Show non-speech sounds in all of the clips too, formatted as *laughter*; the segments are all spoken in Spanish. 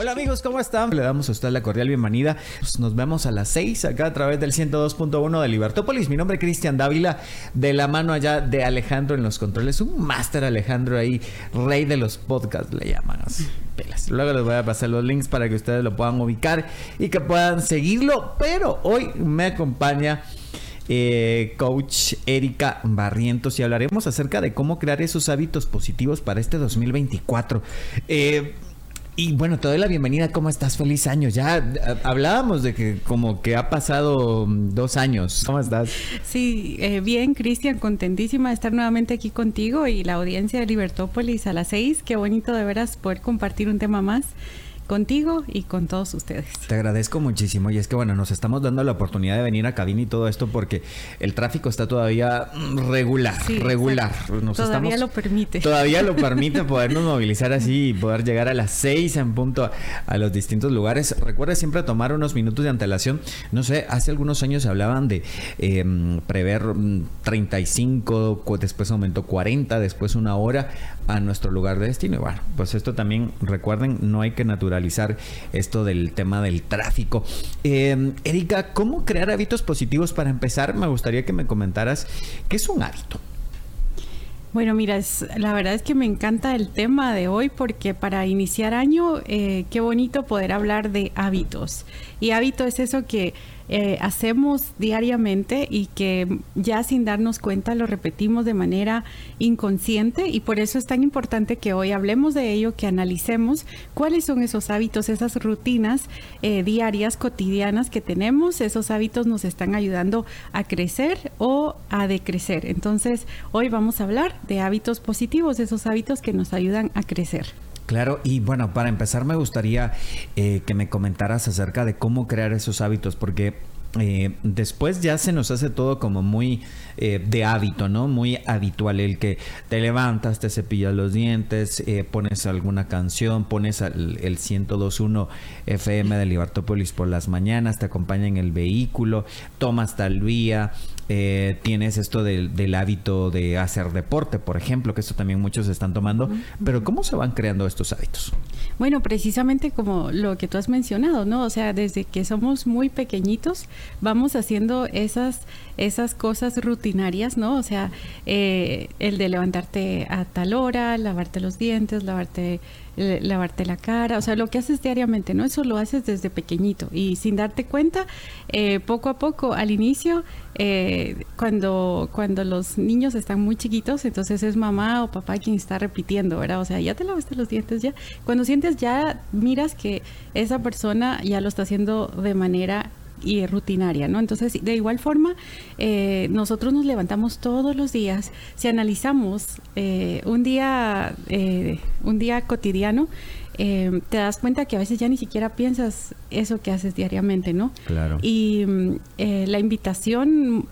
Hola amigos, ¿cómo están? Le damos a usted la cordial bienvenida. Pues nos vemos a las 6 acá a través del 102.1 de Libertópolis. Mi nombre es Cristian Dávila, de la mano allá de Alejandro en los controles. Un máster Alejandro ahí, rey de los podcasts le llaman así. Pelas. Luego les voy a pasar los links para que ustedes lo puedan ubicar y que puedan seguirlo. Pero hoy me acompaña eh, coach Erika Barrientos y hablaremos acerca de cómo crear esos hábitos positivos para este 2024. Eh, y bueno, te doy la bienvenida. ¿Cómo estás? Feliz año. Ya eh, hablábamos de que como que ha pasado mm, dos años. ¿Cómo estás? Sí, eh, bien, Cristian, contentísima de estar nuevamente aquí contigo y la audiencia de Libertópolis a las seis. Qué bonito de veras poder compartir un tema más contigo y con todos ustedes. Te agradezco muchísimo y es que bueno, nos estamos dando la oportunidad de venir a cabina y todo esto porque el tráfico está todavía mm, regular, regular. todavía lo permite. Todavía lo permite *laughs* podernos movilizar así y poder llegar a las seis en punto a, los distintos lugares. Recuerda siempre tomar unos minutos de antelación. No sé, hace algunos años se hablaban de em, prever 35, mm, después aumentó 40, después una hora a nuestro lugar de destino. Y bueno, pues esto también recuerden, no hay que natural esto del tema del tráfico. Eh, Erika, ¿cómo crear hábitos positivos para empezar? Me gustaría que me comentaras qué es un hábito. Bueno, mira, la verdad es que me encanta el tema de hoy porque para iniciar año, eh, qué bonito poder hablar de hábitos. Y hábito es eso que eh, hacemos diariamente y que ya sin darnos cuenta lo repetimos de manera inconsciente y por eso es tan importante que hoy hablemos de ello, que analicemos cuáles son esos hábitos, esas rutinas eh, diarias, cotidianas que tenemos. Esos hábitos nos están ayudando a crecer o a decrecer. Entonces, hoy vamos a hablar de hábitos positivos, esos hábitos que nos ayudan a crecer. Claro, y bueno, para empezar me gustaría eh, que me comentaras acerca de cómo crear esos hábitos, porque eh, después ya se nos hace todo como muy eh, de hábito, ¿no? Muy habitual el que te levantas, te cepillas los dientes, pones alguna canción, pones el, el 102.1 FM de Libertópolis por las mañanas, te acompaña en el vehículo, tomas tal vía, eh, tienes esto del, hábito de hacer deporte, por ejemplo, que esto también muchos están tomando, pero ¿cómo se van creando estos hábitos? Bueno, precisamente como lo que tú has mencionado, ¿no? O sea, desde que somos muy pequeñitos, vamos haciendo esas, esas cosas rutinarias, ¿no? O sea, eh, el de levantarte a tal hora, lavarte los dientes, lavarte lavarte la cara, o sea, lo que haces diariamente, ¿no? Eso lo haces desde pequeñito y sin darte cuenta, eh, poco a poco, al inicio, eh, cuando, cuando los niños están muy chiquitos, entonces es mamá o papá quien está repitiendo, ¿verdad? O sea, ya te lavaste los dientes, ya. Cuando sientes, ya miras que esa persona ya lo está haciendo de manera y rutinaria, ¿no? Entonces, de igual forma, eh, nosotros nos levantamos todos los días. Si analizamos eh, un día, eh, un día cotidiano, te das cuenta que a veces ya ni siquiera piensas eso que haces diariamente, ¿no? Claro. Y mm, la invitación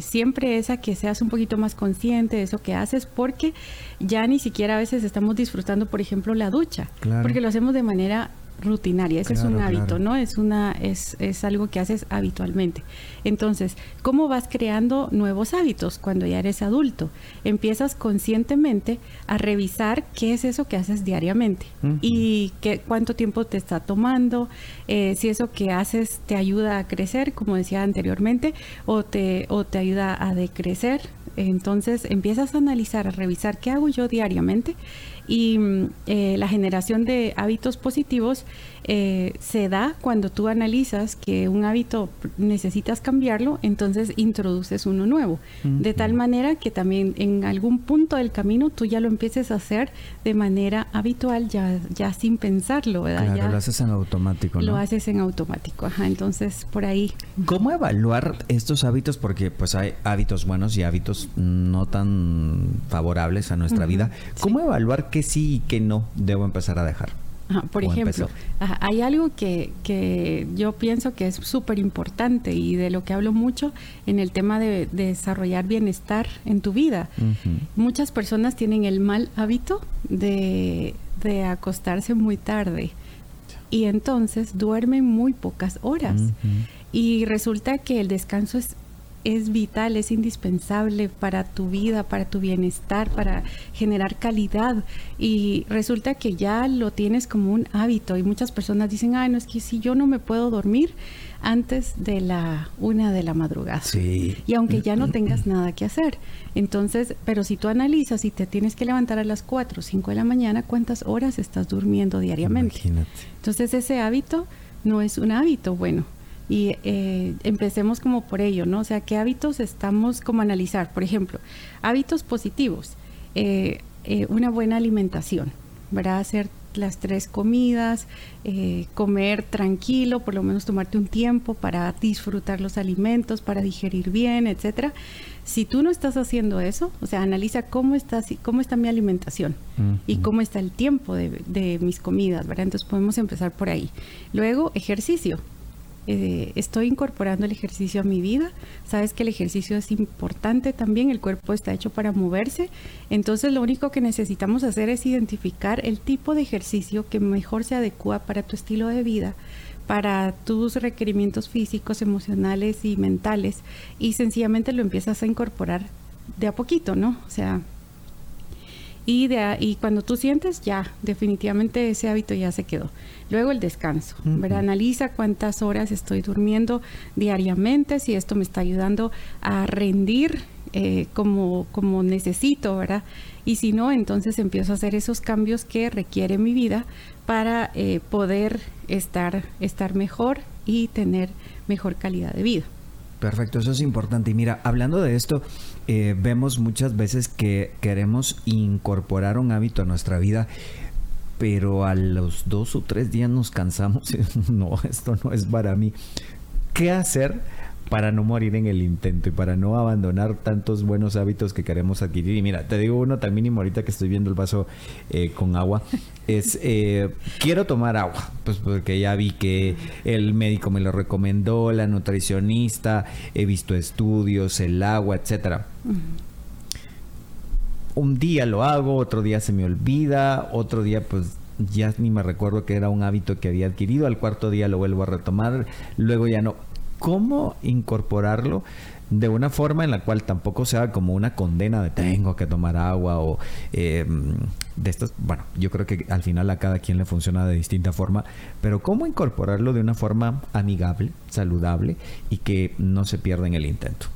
siempre es a que seas un poquito más consciente de eso que haces, porque ya ni siquiera a veces estamos disfrutando, por ejemplo, la ducha, porque lo hacemos de manera rutinaria, ese es un hábito, ¿no? Es una es, es algo que haces habitualmente. Entonces, ¿cómo vas creando nuevos hábitos cuando ya eres adulto? Empiezas conscientemente a revisar qué es eso que haces diariamente y qué cuánto tiempo te está tomando, eh, si eso que haces te ayuda a crecer, como decía anteriormente, o te o te ayuda a decrecer. Entonces, empiezas a analizar, a revisar qué hago yo diariamente y mm, eh, la generación de hábitos positivos eh, se da cuando tú analizas que un hábito necesitas cambiarlo, entonces introduces uno nuevo. De tal manera que también en algún punto del camino tú ya lo empieces a hacer de manera habitual, ya, ya sin pensarlo, ¿verdad? Claro, lo haces en automático, ¿no? Lo haces en automático, ajá. Entonces, por ahí. ¿Cómo evaluar estos hábitos? Porque pues hay hábitos buenos y hábitos no tan favorables a nuestra vida. ¿Cómo evaluar qué sí y qué no debo empezar a dejar? por ejemplo, hay algo que, que, yo pienso que es súper importante y de lo que hablo mucho en el tema de, desarrollar bienestar en tu vida. Muchas personas tienen el mal hábito de, de acostarse muy tarde y entonces duermen muy pocas horas. Y resulta que el descanso es es vital, es indispensable para tu vida, para tu bienestar, para generar calidad. Y resulta que ya lo tienes como un hábito y muchas personas dicen, ay, no es que si yo no me puedo dormir antes de la una de la madrugada. Sí. Y aunque ya no tengas nada que hacer. Entonces, pero si tú analizas y te tienes que levantar a las 4 o 5 de la mañana, ¿cuántas horas estás durmiendo diariamente? Imagínate. Entonces ese hábito no es un hábito bueno y eh, empecemos como por ello, ¿no? O sea, ¿qué hábitos estamos como analizar? Por ejemplo, hábitos positivos, eh, eh, una buena alimentación, ¿verdad? Hacer las tres comidas, comer tranquilo, por lo menos tomarte un tiempo para disfrutar los alimentos, para digerir bien, etcétera. Si tú no estás haciendo eso, o sea, analiza cómo está, cómo está mi alimentación y cómo está el tiempo de, de mis comidas, ¿verdad? Entonces podemos empezar por ahí. Luego, ejercicio. Eh, estoy incorporando el ejercicio a mi vida. Sabes que el ejercicio es importante también, el cuerpo está hecho para moverse. Entonces lo único que necesitamos hacer es identificar el tipo de ejercicio que mejor se adecua para tu estilo de vida para tus requerimientos físicos, emocionales y mentales y sencillamente lo empiezas a incorporar de a poquito, ¿no? O sea, y, de, y cuando tú sientes, ya, definitivamente ese hábito ya se quedó. Luego el descanso, Analiza cuántas horas estoy durmiendo diariamente, si esto me está ayudando a rendir eh, como, como necesito, ¿verdad? Y si no, entonces empiezo a hacer esos cambios que requiere mi vida para eh, poder estar, estar mejor y tener mejor calidad de vida. Perfecto, eso es importante. Y mira, hablando de esto, eh, vemos muchas veces que queremos incorporar un hábito a nuestra vida pero a los dos o tres días nos cansamos. *laughs* no, esto no es para mí. ¿Qué hacer para no morir en el intento y para no abandonar tantos buenos hábitos que queremos adquirir? Y mira, te digo uno también mínimo ahorita que estoy viendo el vaso eh, con agua. Es, eh, quiero tomar agua, pues porque ya vi que el médico me lo recomendó, la nutricionista, he visto estudios, el agua, etcétera un día lo hago, otro día se me olvida, otro día pues ya ni me recuerdo que era un hábito que había adquirido, al cuarto día lo vuelvo a retomar, luego ya no. ¿Cómo incorporarlo de una forma en la cual tampoco sea como una condena de tengo que tomar agua o em, de estas? Bueno, yo creo que al final a cada quien le funciona de distinta forma, pero ¿cómo incorporarlo de una forma amigable, saludable y que no se pierda en el intento?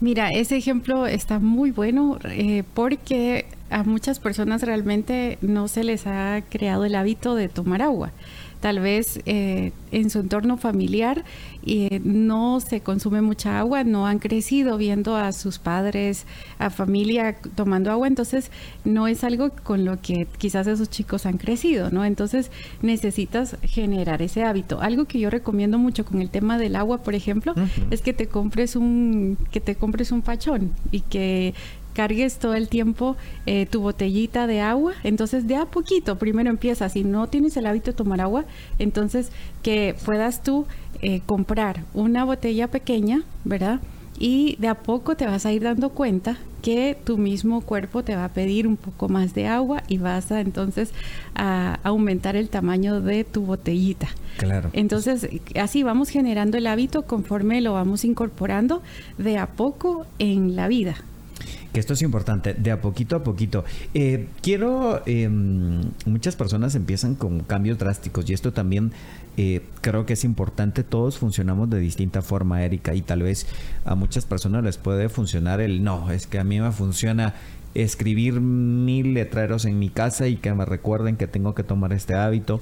Mira, ese ejemplo está muy bueno eh, porque a muchas personas realmente no se les ha creado el hábito de tomar agua tal vez eh, en su entorno familiar eh, no se consume mucha agua, no han crecido viendo a sus padres, a familia tomando agua, entonces no es algo con lo que quizás esos chicos han crecido, ¿no? Entonces necesitas generar ese hábito. Algo que yo recomiendo mucho con el tema del agua, por ejemplo, es que te compres un que te compres un pachón y que cargues todo el tiempo eh, tu botellita de agua. Entonces, de a poquito, primero empieza. Si no tienes el hábito de tomar agua, entonces que puedas tú eh, comprar una botella pequeña, ¿verdad? Y de a poco te vas a ir dando cuenta que tu mismo cuerpo te va a pedir un poco más de agua y vas a entonces a aumentar el tamaño de tu botellita. Claro. Entonces, así vamos generando el hábito conforme lo vamos incorporando de a poco en la vida que esto es importante, de a poquito a poquito. Eh, quiero, em, muchas personas empiezan con cambios drásticos y esto también eh, creo que es importante, todos funcionamos de distinta forma, Erika, y tal vez a muchas personas les puede funcionar el no, es que a mí me funciona escribir mil letreros en mi casa y que me recuerden que tengo que tomar este hábito.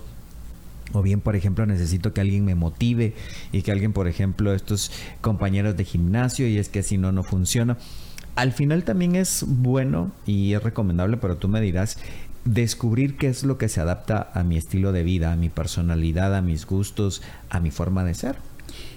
O bien, por ejemplo, necesito que alguien me motive y que alguien, por ejemplo, estos compañeros de gimnasio y es que si no, no funciona al final también es bueno y es recomendable, pero tú me dirás, descubrir qué es lo que se adapta a mi estilo de vida, a mi personalidad, a mis gustos, a mi forma de ser.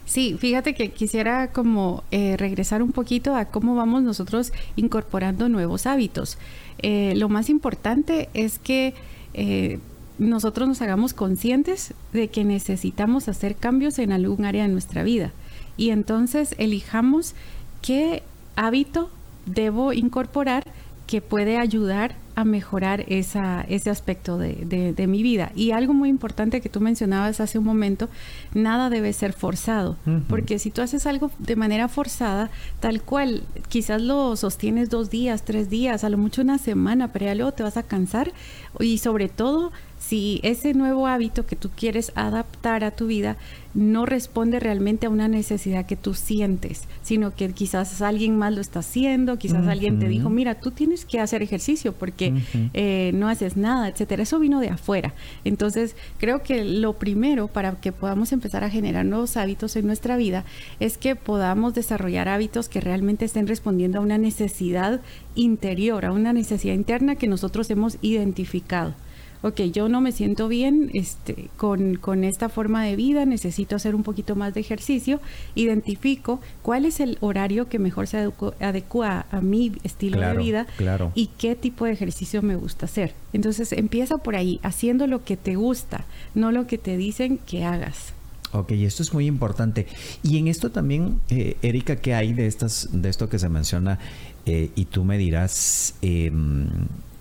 Sí, fíjate que quisiera como eh, regresar un poquito a cómo vamos nosotros incorporando nuevos hábitos. Eh, lo más importante es que eh, nosotros nos hagamos conscientes de que necesitamos hacer cambios en algún área de nuestra vida. Y entonces elijamos qué hábito debo incorporar que puede ayudar a mejorar esa, ese aspecto de, de, mi vida. Y algo muy importante que tú mencionabas hace un momento, nada debe ser forzado, porque si tú haces algo de manera forzada, tal cual, quizás lo sostienes dos días, tres días, a lo mucho una semana, pero ya luego te vas a cansar y sobre todo si ese nuevo hábito que tú quieres adaptar a tu vida no responde realmente a una necesidad que tú sientes, sino que quizás alguien más lo está haciendo, quizás alguien te dijo, mira, tú tienes que hacer ejercicio porque eh, no haces nada, etcétera. Eso vino de afuera. Entonces, creo que lo primero para que podamos empezar a generar nuevos hábitos en nuestra vida es que podamos desarrollar hábitos que realmente estén respondiendo a una necesidad interior, a una necesidad interna que nosotros hemos identificado ok, yo no me siento bien este, con, con, esta forma de vida, necesito hacer un poquito más de ejercicio, identifico cuál es el horario que mejor se adecua a mi estilo de vida y qué tipo de ejercicio me gusta hacer. Entonces empieza por ahí, haciendo lo que te gusta, no lo que te dicen que hagas. Ok, esto es muy importante. Y en esto también, eh, Erika, ¿qué hay de, estas, de esto que se menciona? Eh, y tú me dirás em,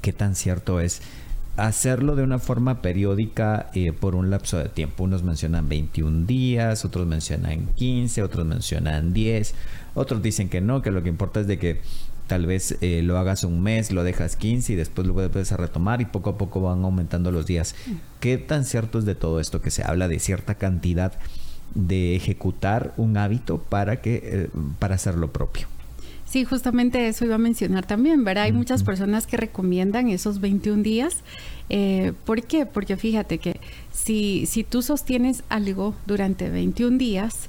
qué tan cierto es hacerlo de una forma periódica eh, por un lapso de tiempo. Unos mencionan 21 días, otros mencionan 15, otros mencionan 10, otros dicen que no, que lo que importa es de que tal vez eh, lo hagas un mes, lo dejas 15 y después lo puedes retomar y poco a poco van aumentando los días. ¿Qué tan cierto es de todo esto que se habla de cierta cantidad de ejecutar un hábito para que eh, para hacer lo propio? Sí, justamente eso iba a mencionar también, ¿verdad? Hay muchas personas que recomiendan esos 21 días. Eh, ¿Por qué? Porque fíjate que si, si tú sostienes algo durante 21 días,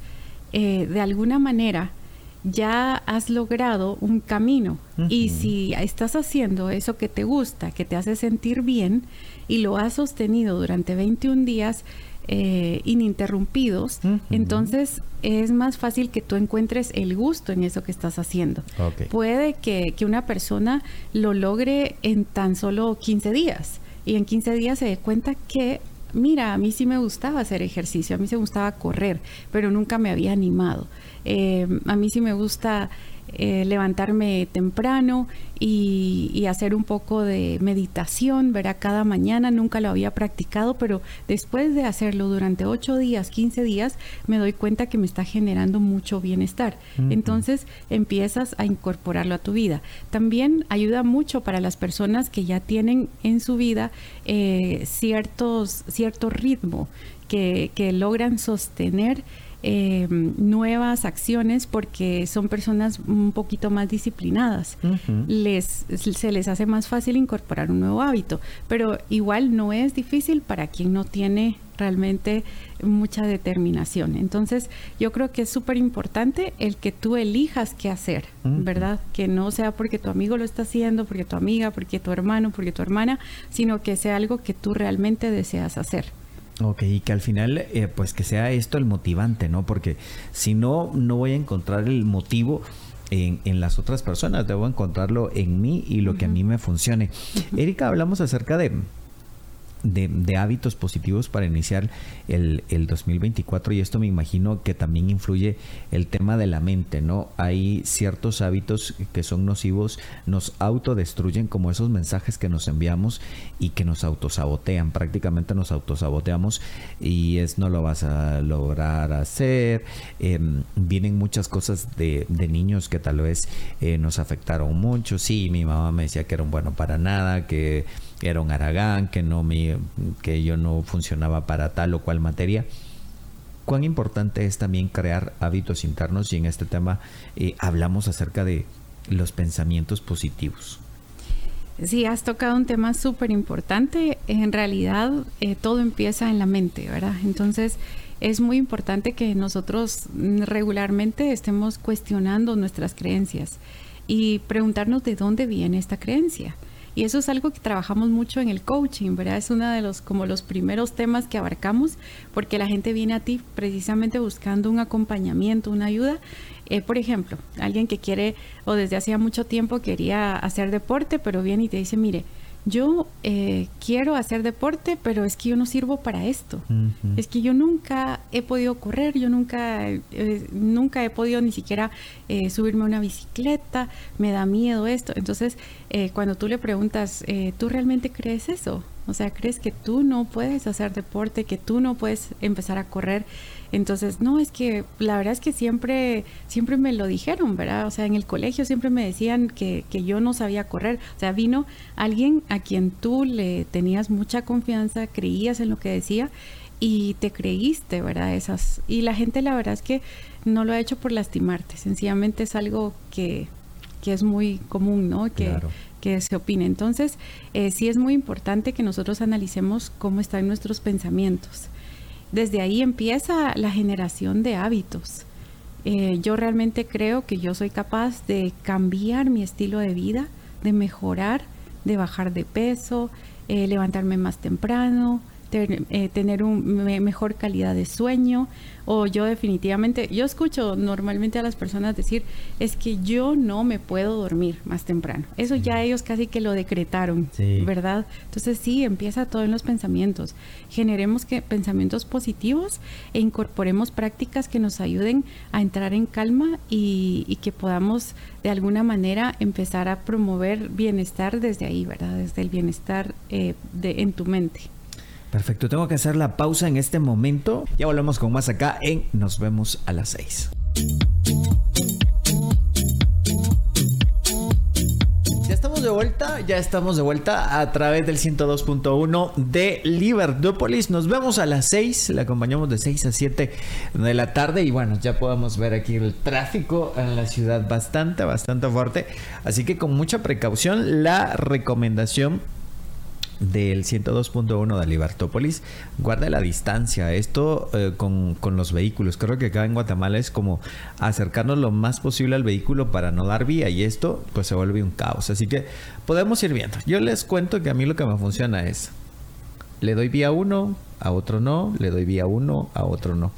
eh, de alguna manera ya has logrado un camino. Y si estás haciendo eso que te gusta, que te hace sentir bien, y lo has sostenido durante 21 días, eh, ininterrumpidos, entonces es más fácil que tú encuentres el gusto en eso que estás haciendo. Puede que, que, una persona lo logre en tan solo 15 días y en 15 días se dé cuenta que, mira, a mí sí me gustaba hacer ejercicio, a mí se me gustaba correr, pero nunca me había animado. Eh, a mí sí me gusta eh, levantarme temprano y, hacer un poco de meditación, verá, cada mañana nunca lo había practicado, pero después de hacerlo durante 8 días, 15 días, me doy cuenta que me está generando mucho bienestar. Entonces empiezas a incorporarlo a tu vida. También ayuda mucho para las personas que ya tienen en su vida eh, ciertos, cierto ritmo que, que logran sostener eh, nuevas acciones porque son personas un poquito más disciplinadas. les, se les hace más fácil incorporar un nuevo hábito, pero igual no es difícil para quien no tiene realmente mucha determinación. Entonces, yo creo que es súper importante el que tú elijas qué hacer, ¿verdad? Que no sea porque tu amigo lo está haciendo, porque tu amiga, porque tu hermano, porque tu hermana, sino que sea algo que tú realmente deseas hacer. Ok, y que al final, eh, pues que sea esto el motivante, ¿no? Porque si no, no voy a encontrar el motivo en, en las otras personas, debo encontrarlo en mí y lo que a mí me funcione. Erika, hablamos acerca de de, hábitos positivos para iniciar el, el, 2024 y esto me imagino que también influye el tema de la mente, ¿no? Hay ciertos hábitos que son nocivos, nos autodestruyen como esos mensajes que nos enviamos y que nos autosabotean, prácticamente nos autosaboteamos y es no lo vas a lograr hacer, em, vienen muchas cosas de, de, niños que tal vez eh, nos afectaron mucho, sí, mi mamá me decía que era un bueno para nada, que era un aragán, que, no me, que yo no funcionaba para tal o cual materia. Cuán importante es también crear hábitos internos y en este tema eh, hablamos acerca de los pensamientos positivos. Sí, has tocado un tema súper importante. En realidad, eh, todo empieza en la mente, ¿verdad? Entonces, es muy importante que nosotros regularmente estemos cuestionando nuestras creencias y preguntarnos de dónde viene esta creencia. Y eso es algo que trabajamos mucho en el coaching, ¿verdad? Es uno de los como los primeros temas que abarcamos porque la gente viene a ti precisamente buscando un acompañamiento, una ayuda. Eh, por ejemplo, alguien que quiere o desde hacía mucho tiempo quería hacer deporte, pero viene y te dice, mire, yo eh, quiero hacer deporte, pero es que yo no sirvo para esto. Es que yo nunca he podido correr, yo nunca, eh, nunca he podido ni siquiera eh, subirme a una bicicleta, me da miedo esto. Entonces, cuando tú le preguntas, ¿tú realmente crees eso? O sea, ¿crees que tú no puedes hacer deporte, que tú no puedes empezar a correr? Entonces, no, es que la verdad es que siempre, siempre me lo dijeron, ¿verdad? O sea, en el colegio siempre me decían que, que yo no sabía correr. O sea, vino alguien a quien tú le tenías mucha confianza, creías en lo que decía y te creíste, ¿verdad? Esas. Y la gente la verdad es que no lo ha hecho por lastimarte, sencillamente es algo que, que es muy común, ¿no? Que, que se opine. Entonces, eh, sí es muy importante que nosotros analicemos cómo están nuestros pensamientos desde ahí empieza la generación de hábitos. Eh, yo realmente creo que yo soy capaz de cambiar mi estilo de vida, de mejorar, de bajar de peso, eh, levantarme más temprano, eh, tener una mejor calidad de sueño o yo definitivamente, yo escucho normalmente a las personas decir, es que yo no me puedo dormir más temprano. Eso ya ellos casi que lo decretaron, ¿verdad? Entonces sí, empieza todo en los pensamientos. Generemos que pensamientos positivos e incorporemos prácticas que nos ayuden a entrar en calma y, que podamos de alguna manera empezar a promover bienestar desde ahí, ¿verdad? Desde el bienestar eh, de, en tu mente. Perfecto, tengo que hacer la pausa en este momento. Ya volvemos con más acá en Nos vemos a las 6. Ya estamos de vuelta, ya estamos de vuelta a través del 102.1 de Libertópolis. Nos vemos a las 6, la acompañamos de 6 a 7 de la tarde y bueno, ya podemos ver aquí el tráfico en la ciudad bastante, bastante fuerte. Así que con mucha precaución, la recomendación del 102.1 de Libertópolis guarda la distancia. Esto eh, con, los vehículos. Creo que acá en Guatemala es como acercarnos lo más posible al vehículo para no dar vía y esto pues se vuelve un caos. Así que podemos ir viendo. Yo les cuento que a mí lo que me funciona es le doy vía uno, a otro no, le doy vía uno, a otro no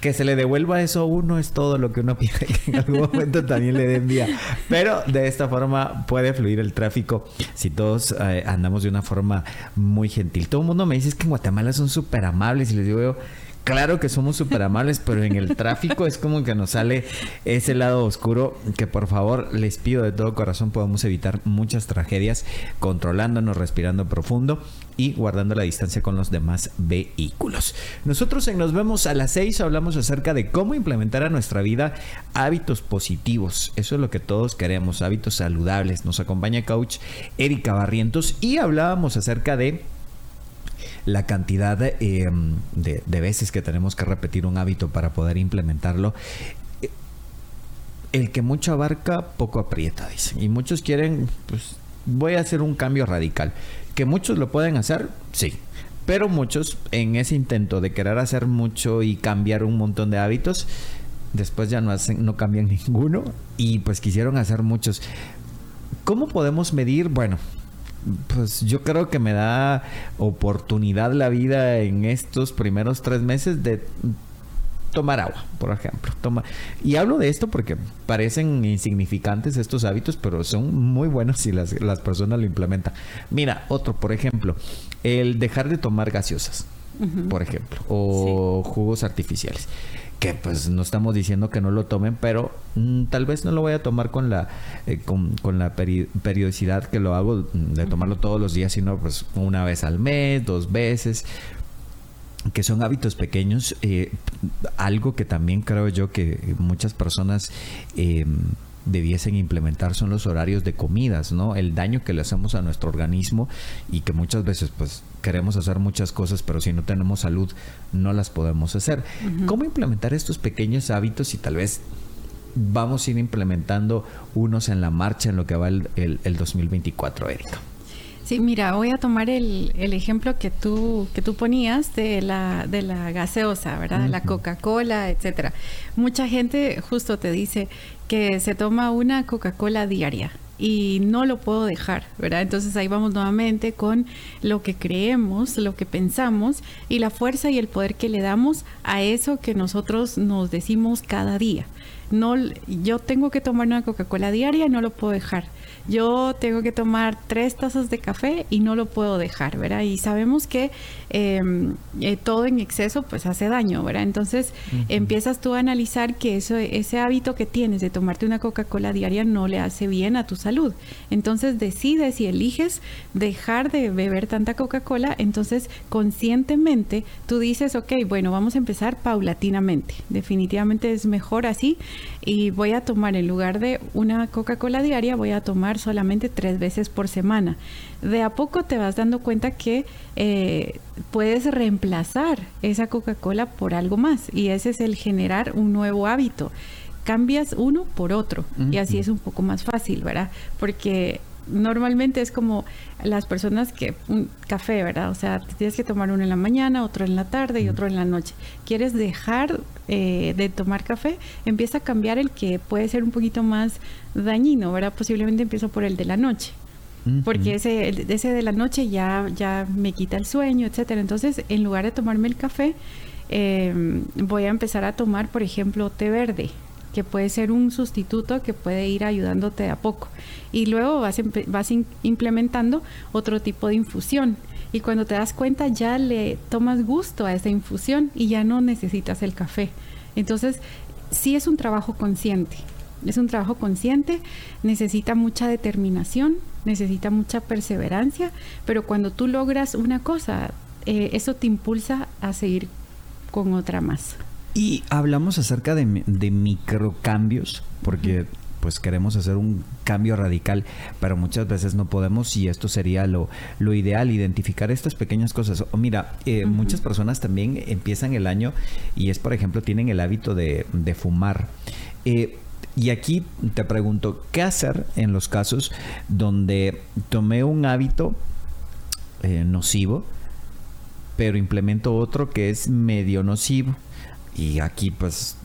que se le devuelva eso a uno es todo lo que uno *laughs* pide que en algún momento también le den vía. Pero de esta forma puede fluir el tráfico si todos eh, andamos de una forma muy gentil. Todo el mundo me dice que en Guatemala son súper amables y les digo claro que somos súper amables, pero en el tráfico es como que nos sale ese lado oscuro que por favor les pido de todo corazón podamos evitar muchas tragedias controlándonos, respirando profundo y guardando la distancia con los demás vehículos. Nosotros en Nos vemos a las 6 hablamos acerca de cómo implementar a nuestra vida hábitos positivos. Eso es lo que todos queremos, hábitos saludables. Nos acompaña coach Erika Barrientos y hablábamos acerca de la cantidad em, de, veces que tenemos que repetir un hábito para poder implementarlo. El que mucho abarca, poco aprieta, dicen. Y muchos quieren, pues voy a hacer un cambio radical. Que muchos lo pueden hacer, sí. Pero muchos en ese intento de querer hacer mucho y cambiar un montón de hábitos, después ya no hacen, no cambian *laughs* ninguno y pues quisieron hacer muchos. ¿Cómo podemos medir? Bueno, pues yo creo que me da oportunidad la vida en estos primeros tres meses de tomar agua, por ejemplo. Toma. Y hablo de esto porque parecen insignificantes estos hábitos, pero son muy buenos si las, personas lo implementan. Mira, otro, por ejemplo, el dejar de tomar gaseosas, por ejemplo, o jugos artificiales que pues no estamos diciendo que no lo tomen, pero mm, tal vez no lo voy a tomar con la eh, con, la periodicidad que lo hago de tomarlo todos los días, sino pues una vez al mes, dos veces, que son hábitos pequeños, eh, algo que también creo yo que muchas personas eh, debiesen implementar son los horarios de comidas, ¿no? El daño que le hacemos a nuestro organismo y que muchas veces pues queremos hacer muchas cosas, pero si no tenemos salud no las podemos hacer. ¿Cómo implementar estos pequeños hábitos y tal vez vamos a ir implementando unos en la marcha en lo que va el, el, 2024, Erika? Sí, mira, voy a tomar el, el, ejemplo que tú, que tú ponías de la, de la gaseosa, ¿verdad? La Coca-Cola, etcétera. Mucha gente justo te dice, que se toma una Coca-Cola diaria y no lo puedo dejar, ¿verdad? Entonces ahí vamos nuevamente con lo que creemos, lo que pensamos y la fuerza y el poder que le damos a eso que nosotros nos decimos cada día. No, yo tengo que tomar una Coca-Cola diaria, no lo puedo dejar. Yo tengo que tomar tres tazas de café y no lo puedo dejar, ¿verdad? Y sabemos que em, eh, todo en exceso pues hace daño, ¿verdad? Entonces empiezas tú a analizar que eso, ese hábito que tienes de tomarte una Coca-Cola diaria no le hace bien a tu salud. Entonces decides y eliges dejar de beber tanta Coca-Cola, entonces conscientemente tú dices, ok, bueno, vamos a empezar paulatinamente. Definitivamente es mejor así y voy a tomar en lugar de una Coca-Cola diaria, voy a tomar solamente tres veces por semana. De a poco te vas dando cuenta que eh, puedes reemplazar esa Coca-Cola por algo más y ese es el generar un nuevo hábito. Cambias uno por otro y así es un poco más fácil, ¿verdad? Porque normalmente es como las personas que un café, ¿verdad? O sea, tienes que tomar uno en la mañana, otro en la tarde y otro en la noche. ¿Quieres dejar eh, de tomar café? Empieza a cambiar el que puede ser un poquito más dañino, ¿verdad? Posiblemente empiezo por el de la noche. Porque ese, ese de la noche ya, ya me quita el sueño, etcétera. Entonces, en lugar de tomarme el café, eh, voy a empezar a tomar, por ejemplo, té verde, que puede ser un sustituto que puede ir ayudándote a poco. Y luego vas, vas implementando otro tipo de infusión. Y cuando te das cuenta ya le tomas gusto a esa infusión y ya no necesitas el café. Entonces, sí es un trabajo consciente. Es un trabajo consciente, necesita mucha determinación, necesita mucha perseverancia, pero cuando tú logras una cosa, eh, eso te impulsa a seguir con otra más. Y hablamos acerca de, microcambios, porque pues queremos hacer un cambio radical, pero muchas veces no podemos y esto sería lo, lo ideal, identificar estas pequeñas cosas. O mira, eh, muchas personas también empiezan el año y es, por ejemplo, tienen el hábito de, fumar. Eh, y aquí te pregunto, ¿qué hacer en los casos donde tomé un hábito eh, nocivo, pero implemento otro que es medio nocivo? Y aquí pues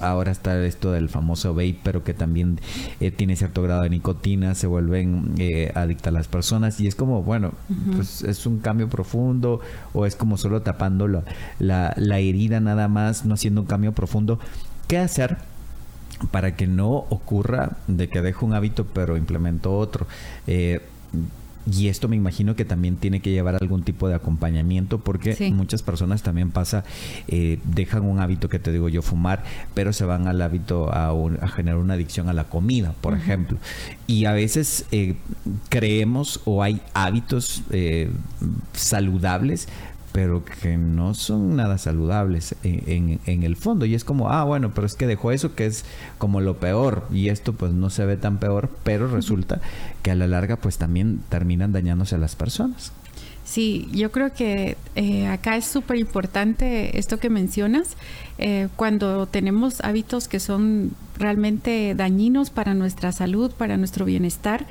ahora está esto del famoso vape pero que también eh, tiene cierto grado de nicotina se vuelven eh, adictas las personas y es como bueno pues es un cambio profundo o es como solo tapando la, la, herida nada más no haciendo un cambio profundo. Qué hacer para que no ocurra de que dejo un hábito pero implemento otro eh, y esto me imagino que también tiene que llevar algún tipo de acompañamiento porque muchas personas también pasa, eh, dejan un hábito que te digo yo, fumar, pero se van al hábito a, generar una adicción a la comida, por ejemplo. Y a veces eh, creemos o hay hábitos eh, saludables pero que no son nada saludables en, el fondo. Y es como, ah, bueno, pero es que dejó eso que es como lo peor y esto pues no se ve tan peor, pero resulta que a la larga pues también terminan dañándose a las personas. Sí, yo creo que eh, acá es súper importante esto que mencionas. Eh, cuando tenemos hábitos que son realmente dañinos para nuestra salud, para nuestro bienestar,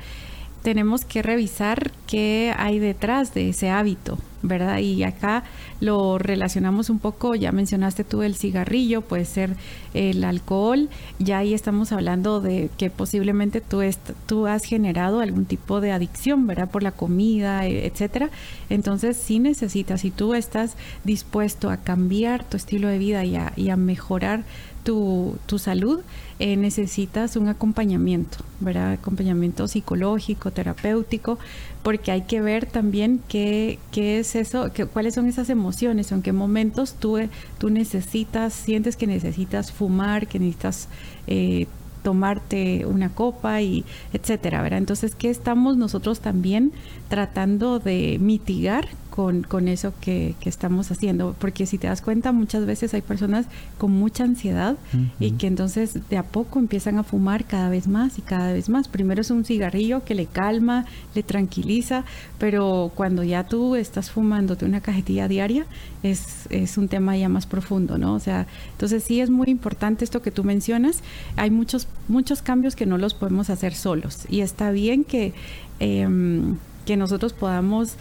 tenemos que revisar qué hay detrás de ese hábito, ¿verdad? Y acá lo relacionamos un poco, ya mencionaste tú el cigarrillo, puede ser el alcohol, ya ahí estamos hablando de que posiblemente tú, tú has generado algún tipo de adicción, ¿verdad? Por la comida, e, etcétera. Entonces sí necesitas, si tú estás dispuesto a cambiar tu estilo de vida y a, y a mejorar tu, tu salud, eh, necesitas un acompañamiento, ¿verdad? Acompañamiento psicológico, terapéutico, porque hay que ver también qué, qué es eso, qué, cuáles son esas emociones, en qué momentos tú, tú necesitas, sientes que necesitas fumar, que necesitas eh, tomarte una copa y etcétera. Entonces, ¿qué estamos nosotros también tratando de mitigar con, con eso que, que, estamos haciendo? Porque si te das cuenta, muchas veces hay personas con mucha ansiedad y que entonces de a poco empiezan a fumar cada vez más y cada vez más. Primero es un cigarrillo que le calma, le tranquiliza, pero cuando ya tú estás fumándote una cajetilla diaria, es, es un tema ya más profundo, ¿no? O sea, entonces sí es muy importante esto que tú mencionas. Hay muchos, muchos cambios que no los podemos hacer solos y está bien que, em, que nosotros podamos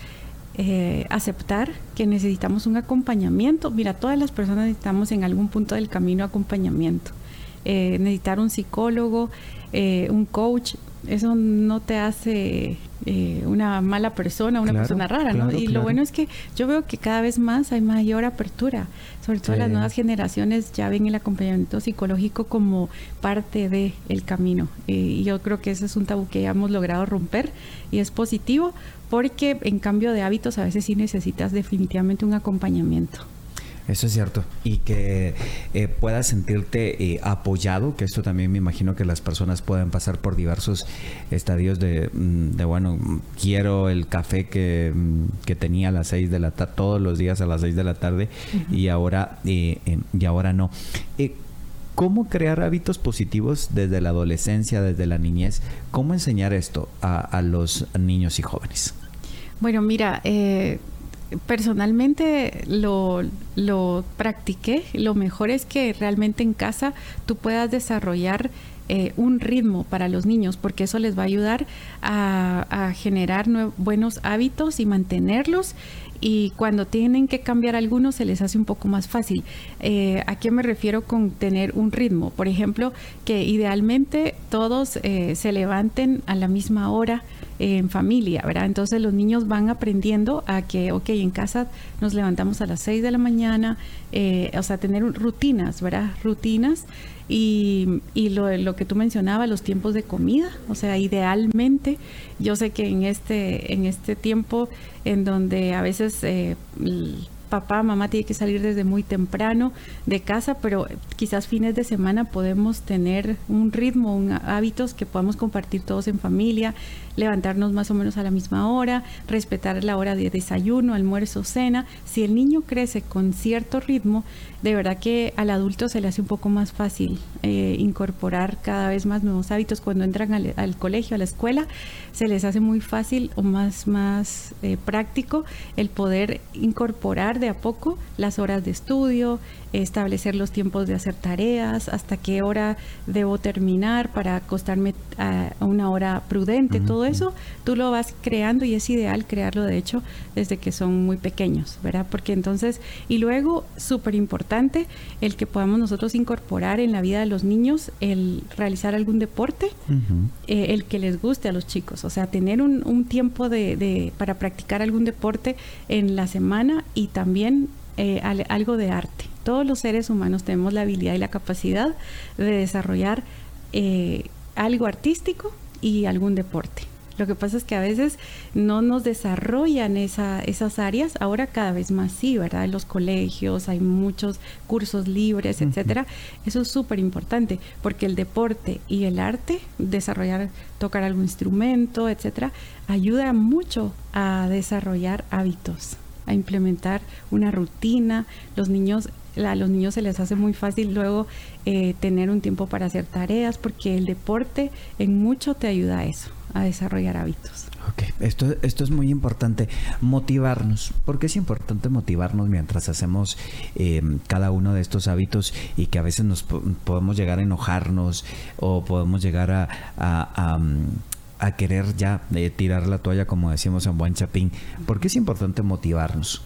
eh, aceptar que necesitamos un acompañamiento. Mira, todas las personas necesitamos en algún punto del camino acompañamiento. Eh, necesitar un psicólogo, eh, un coach, eso no te hace eh, una mala persona, una persona rara, ¿no? Y lo bueno es que yo veo que cada vez más hay mayor apertura, sobre todo las nuevas generaciones ya ven el acompañamiento psicológico como parte del el camino. Eh, y yo creo que ese es un tabú que ya hemos logrado romper y es positivo porque en cambio de hábitos a veces sí necesitas definitivamente un acompañamiento. Eso es cierto. Y que eh, puedas sentirte eh, apoyado, que esto también me imagino que las personas pueden pasar por diversos estadios de, mm, de bueno, quiero el café que, mm, que, tenía a las seis de la tarde, todos los días a las seis de la tarde, y ahora, eh, y ahora no. ¿Cómo crear hábitos positivos desde la adolescencia, desde la niñez? ¿Cómo enseñar esto a, a los niños y jóvenes? Bueno, mira, eh, personalmente lo, lo practiqué. Lo mejor es que realmente en casa tú puedas desarrollar eh, un ritmo para los niños, porque eso les va a ayudar a, generar buenos hábitos y mantenerlos. Y cuando tienen que cambiar algunos, se les hace un poco más fácil. Eh, ¿A qué me refiero con tener un ritmo? Por ejemplo, que idealmente todos eh, se levanten a la misma hora en familia, ¿verdad? Entonces los niños van aprendiendo a que, ok, en casa nos levantamos a las 6 de la mañana, eh, o sea, tener rutinas, ¿verdad? Rutinas y, y lo, lo, que tú mencionabas, los tiempos de comida, o sea, idealmente, yo sé que en este, en este tiempo en donde a veces... Eh, papá, mamá tiene que salir desde muy temprano de casa, pero quizás fines de semana podemos tener un ritmo, un, hábitos que podamos compartir todos en familia, levantarnos más o menos a la misma hora, respetar la hora de desayuno, almuerzo, cena. Si el niño crece con cierto ritmo, de verdad que al adulto se le hace un poco más fácil eh, incorporar cada vez más nuevos hábitos. Cuando entran al, colegio, a la escuela, se les hace muy fácil o más, más eh, práctico el poder incorporar de a poco las horas de estudio, establecer los tiempos de hacer tareas, hasta qué hora debo terminar para acostarme a una hora prudente, todo eso tú lo vas creando y es ideal crearlo de hecho desde que son muy pequeños, ¿verdad? Porque entonces, y luego, súper importante, el que podamos nosotros incorporar en la vida de los niños el realizar algún deporte, eh, el que les guste a los chicos, o sea, tener un, tiempo de, para practicar algún deporte en la semana y también eh, algo de arte todos los seres humanos tenemos la habilidad y la capacidad de desarrollar eh, algo artístico y algún deporte. Lo que pasa es que a veces no nos desarrollan esas áreas, ahora cada vez más sí, ¿verdad? En los colegios hay muchos cursos libres, etcétera. Eso es súper importante porque el deporte y el arte, desarrollar, tocar algún instrumento, etcétera, ayuda mucho a desarrollar hábitos a implementar una rutina. Los niños a los niños se les hace muy fácil luego eh, tener un tiempo para hacer tareas porque el deporte en mucho te ayuda a eso, a desarrollar hábitos. Ok, esto, esto es muy importante, motivarnos, porque es importante motivarnos mientras hacemos eh, cada uno de estos hábitos y que a veces nos podemos llegar a enojarnos o podemos llegar a, a querer ya eh, tirar la toalla, como decimos en buen chapín. ¿Por qué es importante motivarnos?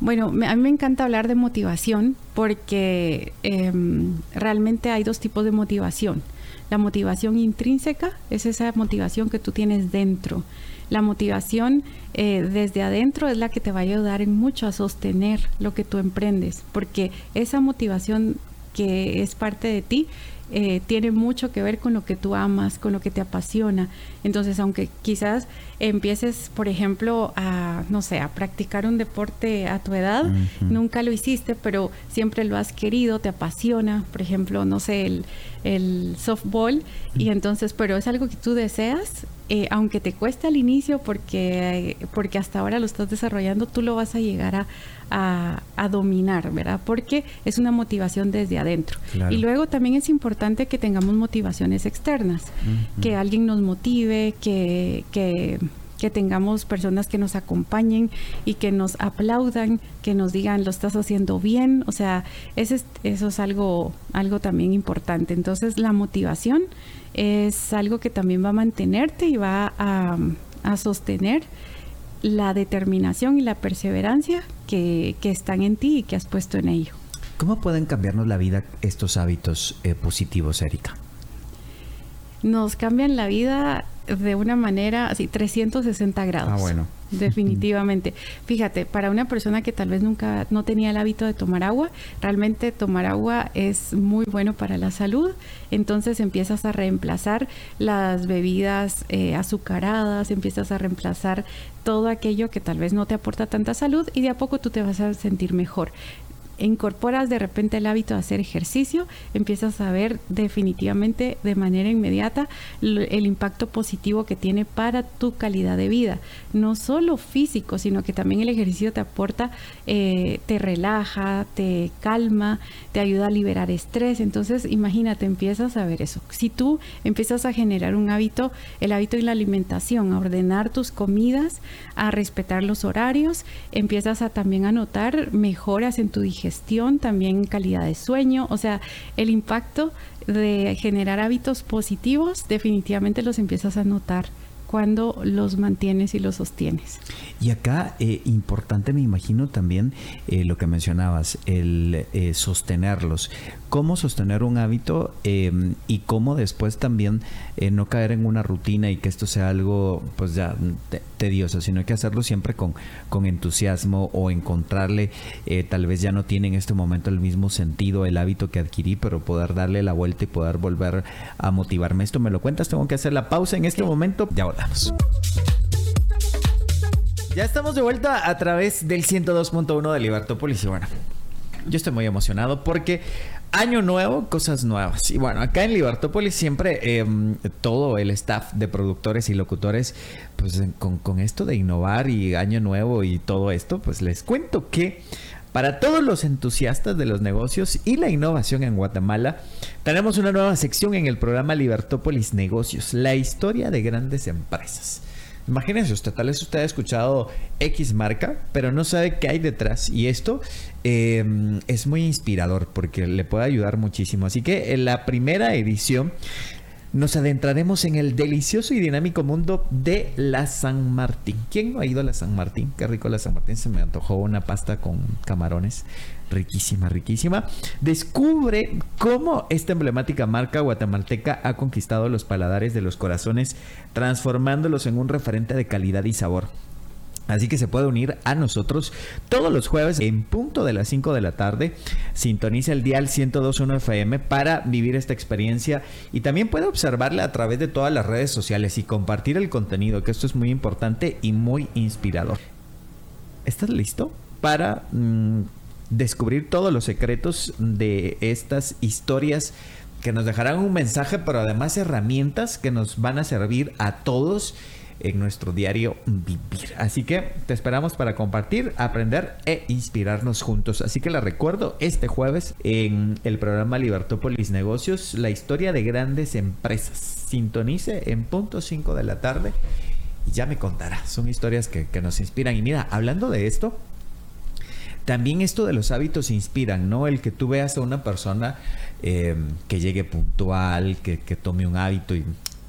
Bueno, a mí me encanta hablar de motivación porque em, realmente hay dos tipos de motivación. La motivación intrínseca es esa motivación que tú tienes dentro. La motivación eh, desde adentro es la que te va a ayudar en mucho a sostener lo que tú emprendes, porque esa motivación que es parte de ti eh, tiene mucho que ver con lo que tú amas, con lo que te apasiona. Entonces, aunque quizás empieces, por ejemplo, a, no sé, a practicar un deporte a tu edad, nunca lo hiciste, pero siempre lo has querido, te apasiona, por ejemplo, no sé, el, el softball, y entonces, pero es algo que tú deseas, eh, aunque te cueste al inicio, porque, porque hasta ahora lo estás desarrollando, tú lo vas a llegar a, a, dominar, ¿verdad? Porque es una motivación desde adentro. Y luego también es importante que tengamos motivaciones externas, que alguien nos motive, que, que que tengamos personas que nos acompañen y que nos aplaudan, que nos digan lo estás haciendo bien, o sea, eso es, eso es algo, algo también importante. Entonces la motivación es algo que también va a mantenerte y va a, a sostener la determinación y la perseverancia que, están en ti y que has puesto en ello. ¿Cómo pueden cambiarnos la vida estos hábitos eh, positivos, Erika? Nos cambian la vida de una manera así 360 grados. Ah, bueno. *laughs* Definitivamente. Fíjate, para una persona que tal vez nunca no tenía el hábito de tomar agua, realmente tomar agua es muy bueno para la salud. Entonces empiezas a reemplazar las bebidas eh, azucaradas, empiezas a reemplazar todo aquello que tal vez no te aporta tanta salud y de a poco tú te vas a sentir mejor incorporas de repente el hábito de hacer ejercicio, empiezas a ver definitivamente de manera inmediata el impacto positivo que tiene para tu calidad de vida. No solo físico, sino que también el ejercicio te aporta, eh, te relaja, te calma, te ayuda a liberar estrés. Entonces, imagínate, empiezas a ver eso. Si tú empiezas a generar un hábito, el hábito de la alimentación, a ordenar tus comidas, a respetar los horarios, empiezas a también a notar mejoras en tu digestión también calidad de sueño, o sea, el impacto de generar hábitos positivos definitivamente los empiezas a notar cuando los mantienes y los sostienes. Y acá, eh, importante me imagino también eh, lo que mencionabas, el eh, sostenerlos. Cómo sostener un hábito em, y cómo después también no caer en una rutina y que esto sea algo pues ya tedioso, sino hay que hacerlo siempre con, con entusiasmo o encontrarle, tal vez ya no tiene en este momento el mismo sentido el hábito que adquirí, pero poder darle la vuelta y poder volver a motivarme. Esto me lo cuentas, tengo que hacer la pausa en este momento. Ya Ya estamos de vuelta a través del 102.1 de Libertópolis y bueno, yo estoy muy emocionado porque año nuevo, cosas nuevas. Y bueno, acá en Libertópolis siempre em, todo el staff de productores y locutores, pues con, con esto de innovar y año nuevo y todo esto, pues les cuento que... Para todos los entusiastas de los negocios y la innovación en Guatemala, tenemos una nueva sección en el programa Libertópolis Negocios, la historia de grandes empresas. Imagínense usted, tal vez usted ha escuchado X marca, pero no sabe qué hay detrás. Y esto em, es muy inspirador porque le puede ayudar muchísimo. Así que en la primera edición nos adentraremos en el delicioso y dinámico mundo de la San Martín. ¿Quién no ha ido a la San Martín? Qué rico la San Martín. Se me antojó una pasta con camarones. Riquísima, riquísima. Descubre cómo esta emblemática marca guatemalteca ha conquistado los paladares de los corazones, transformándolos en un referente de calidad y sabor. Así que se puede unir a nosotros todos los jueves en punto de las 5 de la tarde. Sintoniza el dial 1021 FM para vivir esta experiencia y también puede observarla a través de todas las redes sociales y compartir el contenido, que esto es muy importante y muy inspirador. ¿Estás listo para mm, descubrir todos los secretos de estas historias? que nos dejarán un mensaje, pero además herramientas que nos van a servir a todos en nuestro diario vivir. Así que te esperamos para compartir, aprender e inspirarnos juntos. Así que la recuerdo este jueves en el programa Libertópolis Negocios, la historia de grandes empresas. Sintonice en punto 5 de la tarde y ya me contará. Son historias que, nos inspiran. Y mira, hablando de esto, también esto de los hábitos inspiran, ¿no? El que tú veas a una persona eh, que llegue puntual, que, que, tome un hábito y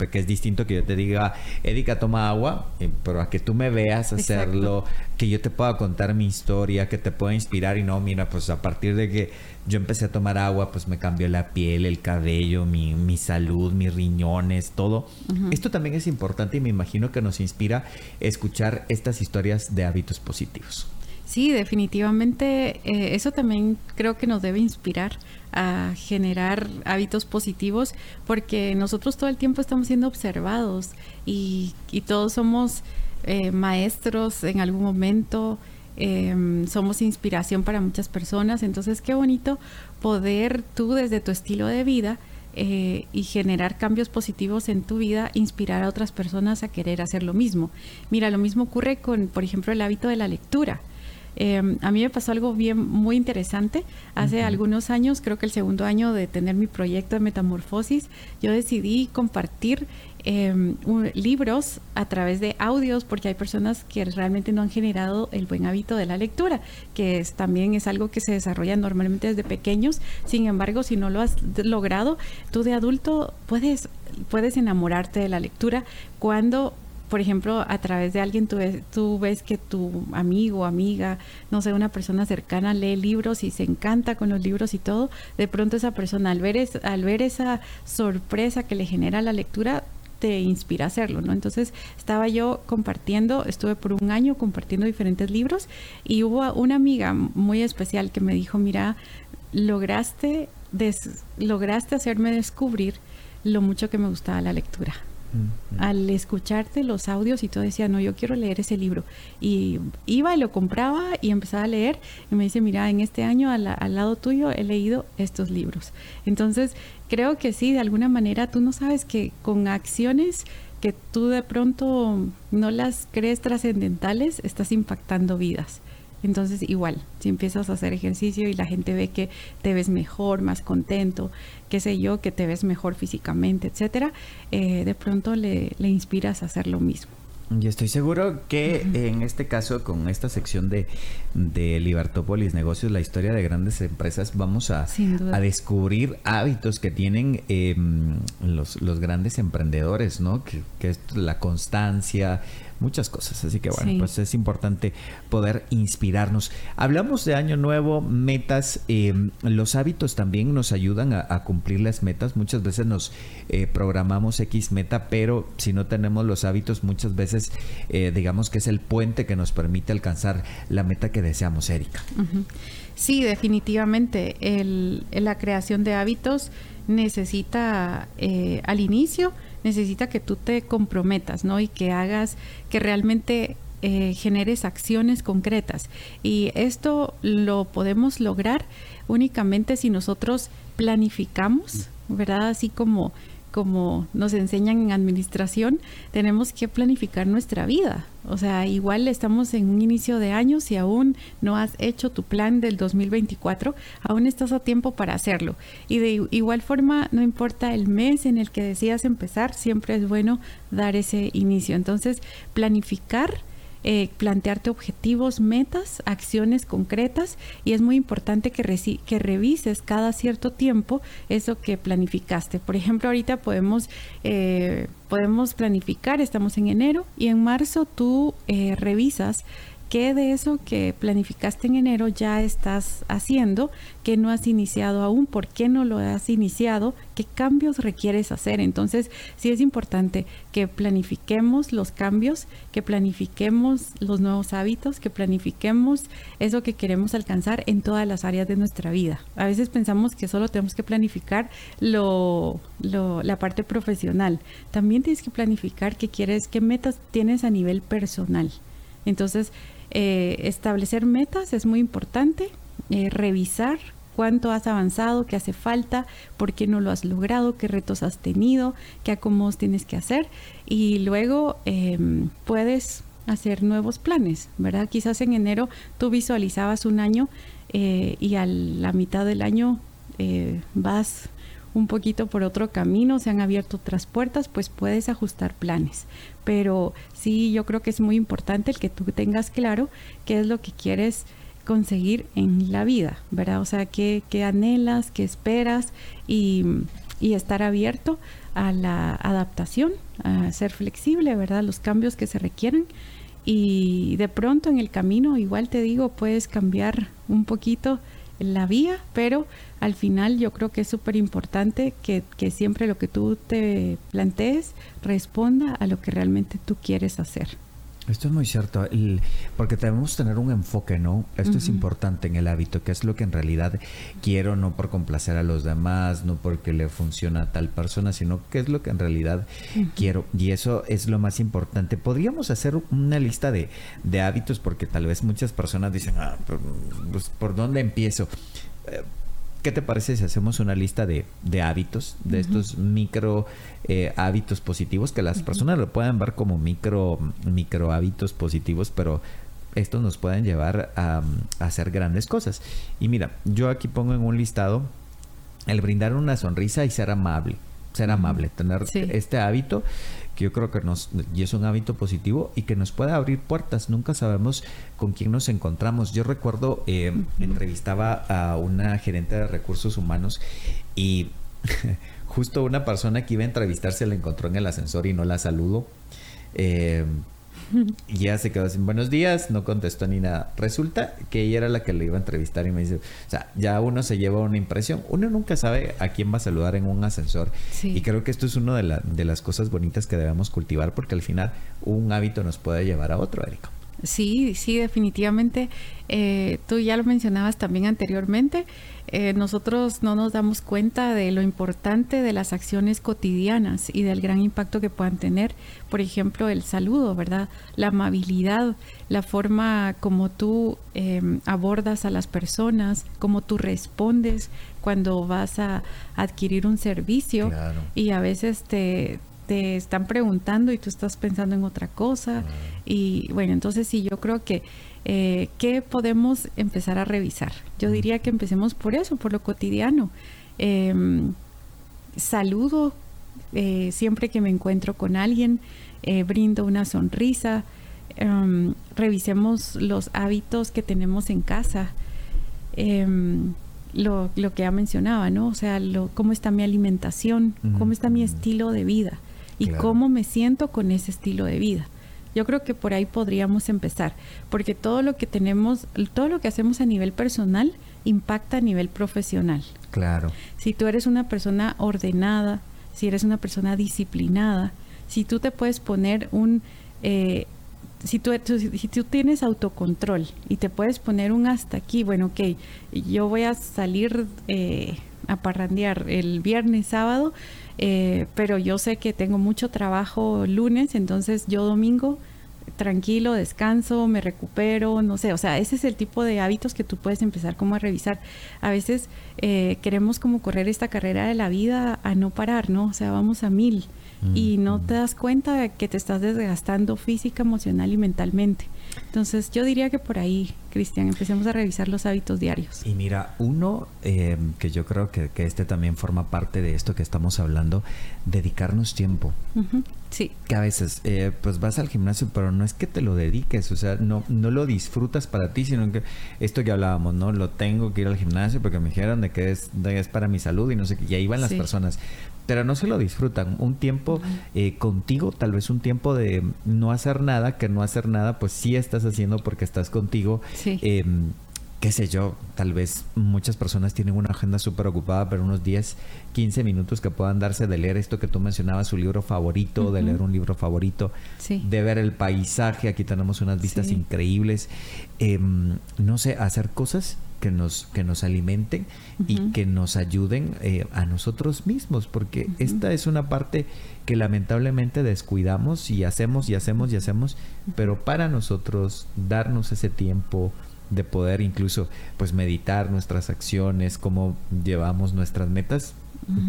que es distinto que yo te diga, Erika, toma agua, eh, pero a que tú me veas hacerlo, que yo te pueda contar mi historia, que te pueda inspirar y no, mira, pues a partir de que yo empecé a tomar agua, pues me cambió la piel, el cabello, mi, mi salud, mis riñones, todo. Esto también es importante y me imagino que nos inspira escuchar estas historias de hábitos positivos. Sí, definitivamente eh, eso también creo que nos debe inspirar a generar hábitos positivos porque nosotros todo el tiempo estamos siendo observados y, todos somos eh, maestros en algún momento, em, somos inspiración para muchas personas, entonces qué bonito poder tú desde tu estilo de vida eh, y generar cambios positivos en tu vida, inspirar a otras personas a querer hacer lo mismo. Mira, lo mismo ocurre con, por ejemplo, el hábito de la lectura. Em, a mí me pasó algo bien muy interesante. Hace algunos años, creo que el segundo año de tener mi proyecto de metamorfosis, yo decidí compartir em, libros a través de audios porque hay personas que realmente no han generado el buen hábito de la lectura, que es, también es algo que se desarrolla normalmente desde pequeños. Sin embargo, si no lo has logrado, tú de adulto puedes, puedes enamorarte de la lectura cuando por ejemplo, a través de alguien tú ves, tú ves que tu amigo, amiga, no sé, una persona cercana lee libros y se encanta con los libros y todo, de pronto esa persona al ver, al ver esa sorpresa que le genera la lectura, te inspira a hacerlo, ¿no? Entonces estaba yo compartiendo, estuve por un año compartiendo diferentes libros y hubo una amiga muy especial que me dijo, mira, lograste, lograste hacerme descubrir lo mucho que me gustaba la lectura. Al escucharte los audios y todo decía, no, yo quiero leer ese libro. Y iba y lo compraba y empezaba a leer y me dice, mira, en este año al, al lado tuyo he leído estos libros. Entonces, creo que sí, de alguna manera tú no sabes que con acciones que tú de pronto no las crees trascendentales, estás impactando vidas. Entonces, igual, si empiezas a hacer ejercicio y la gente ve que te ves mejor, más contento, qué sé yo, que te ves mejor físicamente, etcétera, eh, de pronto le, le inspiras a hacer lo mismo. Y estoy seguro que en este caso, con esta sección de, de Libertópolis Negocios, la historia de grandes empresas, vamos a, a descubrir hábitos que tienen em, los, los grandes emprendedores, ¿no? Que, que es la constancia, muchas cosas. Así que bueno, pues es importante poder inspirarnos. Hablamos de año nuevo, metas, em, los hábitos también nos ayudan a, cumplir las metas. Muchas veces nos eh, programamos X meta, pero si no tenemos los hábitos, muchas veces eh, digamos que es el puente que nos permite alcanzar la meta que deseamos, Erika. Sí, definitivamente. El, la creación de hábitos necesita eh, al inicio necesita que tú te comprometas, ¿no? Y que hagas, que realmente eh, generes acciones concretas. Y esto lo podemos lograr únicamente si nosotros planificamos, ¿verdad? Así como como nos enseñan en administración, tenemos que planificar nuestra vida. O sea, igual estamos en un inicio de año, si aún no has hecho tu plan del 2024, aún estás a tiempo para hacerlo. Y de igual forma, no importa el mes en el que decidas empezar, siempre es bueno dar ese inicio. Entonces, planificar eh, plantearte objetivos, metas, acciones concretas y es muy importante que, revises cada cierto tiempo eso que planificaste. Por ejemplo, ahorita podemos, eh, podemos planificar, estamos en enero y en marzo tú eh, revisas ¿Qué de eso que planificaste en enero ya estás haciendo que no has iniciado aún? ¿Por qué no lo has iniciado? ¿Qué cambios requieres hacer? Entonces, sí es importante que planifiquemos los cambios, que planifiquemos los nuevos hábitos, que planifiquemos eso que queremos alcanzar en todas las áreas de nuestra vida. A veces pensamos que solo tenemos que planificar la parte profesional. También tienes que planificar qué quieres, qué metas tienes a nivel personal. Entonces, eh, establecer metas es muy importante, eh, revisar cuánto has avanzado, qué hace falta, por qué no lo has logrado, qué retos has tenido, qué acomodos tienes que hacer y luego em, puedes hacer nuevos planes, ¿verdad? Quizás en enero tú visualizabas un año eh, y a la mitad del año vas un poquito por otro camino, se han abierto otras puertas, pues puedes ajustar planes. Pero sí, yo creo que es muy importante el que tú tengas claro qué es lo que quieres conseguir en la vida, ¿verdad? O sea, qué, qué anhelas, qué esperas y, y estar abierto a la adaptación, a ser flexible, ¿verdad? Los cambios que se requieren y de pronto en el camino, igual te digo, puedes cambiar un poquito la vía, pero al final yo creo que es súper importante que, siempre lo que tú te plantees responda a lo que realmente tú quieres hacer. Esto es muy cierto, porque debemos tener un enfoque, ¿no? Esto es importante en el hábito, que es lo que en realidad quiero, no por complacer a los demás, no porque le funciona a tal persona, sino que es lo que en realidad quiero. Y eso es lo más importante. Podríamos hacer una lista de, de hábitos, porque tal vez muchas personas dicen, ah, pues, ¿por dónde empiezo? Eh, ¿Qué te parece si hacemos una lista de, hábitos, de estos micro eh, hábitos positivos, que las personas lo pueden ver como micro, micro hábitos positivos, pero estos nos pueden llevar a, hacer grandes cosas? Y mira, yo aquí pongo en un listado el brindar una sonrisa y ser amable, ser amable, tener este hábito yo creo que nos, y es un hábito positivo y que nos puede abrir puertas. Nunca sabemos con quién nos encontramos. Yo recuerdo, eh, entrevistaba a una gerente de recursos humanos y *laughs* justo una persona que iba a entrevistarse la encontró en el ascensor y no la saludó. Eh, *laughs* y ya se quedó sin buenos días, no contestó ni nada. Resulta que ella era la que le iba a entrevistar y me dice, o sea, ya uno se lleva una impresión. Uno nunca sabe a quién va a saludar en un ascensor. Y creo que esto es una de, de las cosas bonitas que debemos cultivar porque al final un hábito nos puede llevar a otro, Erika. Sí, sí, definitivamente. Eh, tú ya lo mencionabas también anteriormente. Eh, nosotros no nos damos cuenta de lo importante de las acciones cotidianas y del gran impacto que puedan tener. Por ejemplo, el saludo, ¿verdad? La amabilidad, la forma como tú em, abordas a las personas, como tú respondes cuando vas a adquirir un servicio y a veces te, te están preguntando y tú estás pensando en otra cosa. Y bueno, entonces sí, yo creo que eh, ¿qué podemos empezar a revisar? Yo diría que empecemos por eso, por lo cotidiano. Em, saludo eh, siempre que me encuentro con alguien, eh, brindo una sonrisa, em, revisemos los hábitos que tenemos en casa. Em, lo, lo, que ya mencionaba, ¿no? O sea, lo, cómo está mi alimentación, cómo está mi estilo de vida y cómo me siento con ese estilo de vida. Yo creo que por ahí podríamos empezar, porque todo lo que tenemos, todo lo que hacemos a nivel personal impacta a nivel profesional. Claro. Si tú eres una persona ordenada, si eres una persona disciplinada, si tú te puedes poner un eh, si tú, si tú tienes autocontrol y te puedes poner un hasta aquí, bueno, ok, yo voy a salir eh, a parrandear el viernes, sábado, eh, pero yo sé que tengo mucho trabajo lunes, entonces yo domingo tranquilo, descanso, me recupero, no sé, o sea, ese es el tipo de hábitos que tú puedes empezar como a revisar. A veces eh, queremos como correr esta carrera de la vida a no parar, ¿no? O sea, vamos a mil y no te das cuenta de que te estás desgastando física, emocional y mentalmente. Entonces yo diría que por ahí, Cristian, empecemos a revisar los hábitos diarios. Y mira, uno eh, que yo creo que, este también forma parte de esto que estamos hablando, dedicarnos tiempo. Sí. Que a veces, eh, pues vas al gimnasio, pero no es que te lo dediques, o sea, no, no lo disfrutas para ti, sino que esto que hablábamos, ¿no? Lo tengo que ir al gimnasio porque me dijeron de que es, es para mi salud y no sé qué, y ahí van las personas pero no se lo disfrutan. Un tiempo eh, contigo, tal vez un tiempo de no hacer nada, que no hacer nada, pues sí estás haciendo porque estás contigo. Em, qué sé yo, tal vez muchas personas tienen una agenda súper ocupada, pero unos 10, 15 minutos que puedan darse de leer esto que tú mencionabas, su libro favorito, de leer un libro favorito, de ver el paisaje, aquí tenemos unas vistas increíbles, em, no sé, hacer cosas que nos, que nos alimenten y que nos ayuden eh, a nosotros mismos, porque esta es una parte que lamentablemente descuidamos y hacemos y hacemos y hacemos, pero para nosotros darnos ese tiempo de poder incluso pues meditar nuestras acciones, cómo llevamos nuestras metas,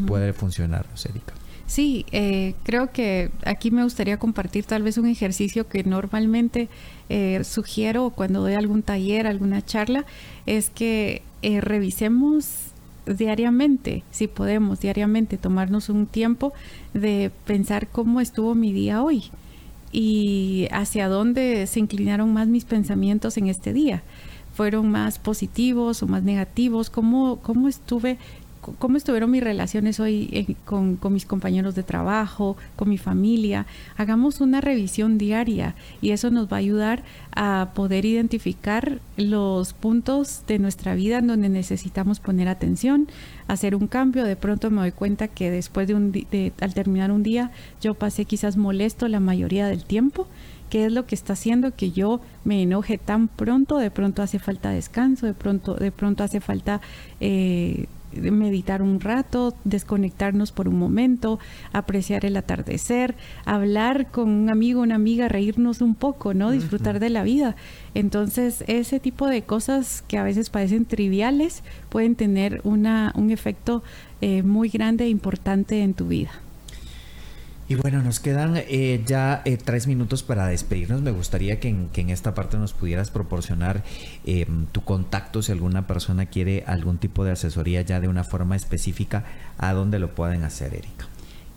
puede funcionar, Erika. Sí, eh, creo que aquí me gustaría compartir tal vez un ejercicio que normalmente eh, sugiero cuando doy algún taller, alguna charla, es que eh, revisemos diariamente, si podemos diariamente tomarnos un tiempo de pensar cómo estuvo mi día hoy y hacia dónde se inclinaron más mis pensamientos en este día. ¿Fueron más positivos o más negativos? ¿Cómo, cómo estuve cómo estuvieron mis relaciones hoy eh, con, mis compañeros de trabajo, con mi familia. Hagamos una revisión diaria y eso nos va a ayudar a poder identificar los puntos de nuestra vida en donde necesitamos poner atención, hacer un cambio. De pronto me doy cuenta que después de un de, al terminar un día yo pasé quizás molesto la mayoría del tiempo. ¿Qué es lo que está haciendo que yo me enoje tan pronto? De pronto hace falta descanso, de pronto, de pronto hace falta eh, meditar un rato, desconectarnos por un momento, apreciar el atardecer, hablar con un amigo, una amiga, reírnos un poco, ¿no? Disfrutar de la vida. Entonces, ese tipo de cosas que a veces parecen triviales pueden tener una, un efecto eh, muy grande e importante en tu vida. Y bueno, nos quedan eh, ya eh, tres minutos para despedirnos. Me gustaría que en, esta parte nos pudieras proporcionar eh, tu contacto si alguna persona quiere algún tipo de asesoría ya de una forma específica, a dónde lo pueden hacer, Erika.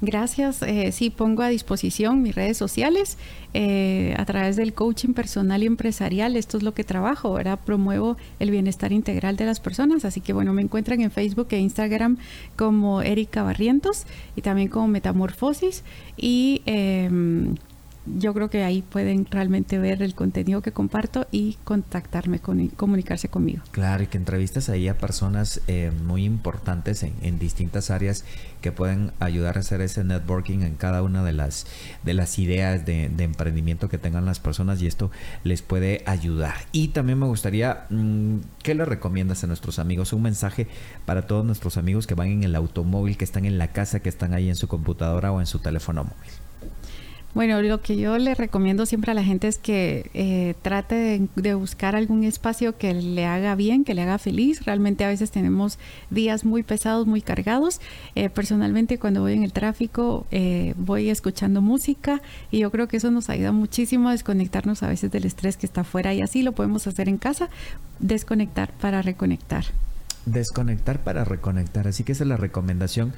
Gracias. Eh, sí, pongo a disposición mis redes sociales eh, a través del coaching personal y empresarial. Esto es lo que trabajo, ¿verdad? Promuevo el bienestar integral de las personas. Así que, bueno, me encuentran en Facebook e Instagram como Erika Barrientos y también como Metamorfosis. Y. Em, yo creo que ahí pueden realmente ver el contenido que comparto y contactarme, con, comunicarse conmigo. Claro, y que entrevistas ahí a personas eh, muy importantes en, distintas áreas que pueden ayudar a hacer ese networking en cada una de las, de las ideas de, emprendimiento que tengan las personas y esto les puede ayudar. Y también me gustaría, mm, ¿qué le recomiendas a nuestros amigos? Un mensaje para todos nuestros amigos que van en el automóvil, que están en la casa, que están ahí en su computadora o en su teléfono móvil. Bueno, lo que yo le recomiendo siempre a la gente es que eh, trate de, buscar algún espacio que le haga bien, que le haga feliz. Realmente a veces tenemos días muy pesados, muy cargados. Eh, personalmente cuando voy en el tráfico eh, voy escuchando música y yo creo que eso nos ayuda muchísimo a desconectarnos a veces del estrés que está afuera y así lo podemos hacer en casa, desconectar para reconectar. Desconectar para reconectar. Así que esa es la recomendación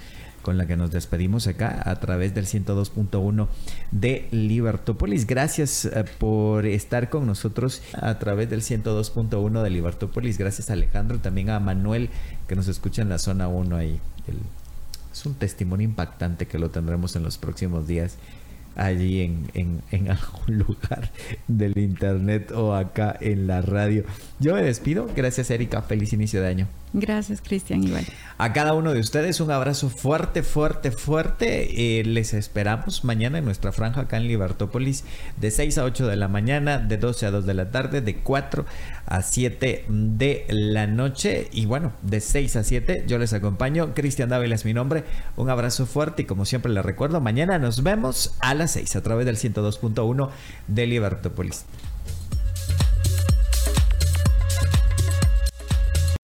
con la que nos despedimos acá a través del 102.1 de Libertópolis. Gracias eh, por estar con nosotros a través del 102.1 de Libertópolis. Gracias a Alejandro, también a Manuel que nos escucha en la zona 1 ahí. es un testimonio impactante que lo tendremos en los próximos días allí en, *laughs* algún lugar del internet o acá en la radio. Yo me despido. Gracias, Erika. Feliz inicio de año. Gracias, Cristian. Igual. A cada uno de ustedes un abrazo fuerte, fuerte, fuerte. Eh, les esperamos mañana en nuestra franja acá en Libertópolis de 6 a 8 de la mañana, de 12 a 2 de la tarde, de 4 a 7 de la noche. Y bueno, de 6 a 7 yo les acompaño. Cristian Dávila es mi nombre. Un abrazo fuerte y como siempre les recuerdo, mañana nos vemos a las 6 a través del 102.1 de Libertópolis.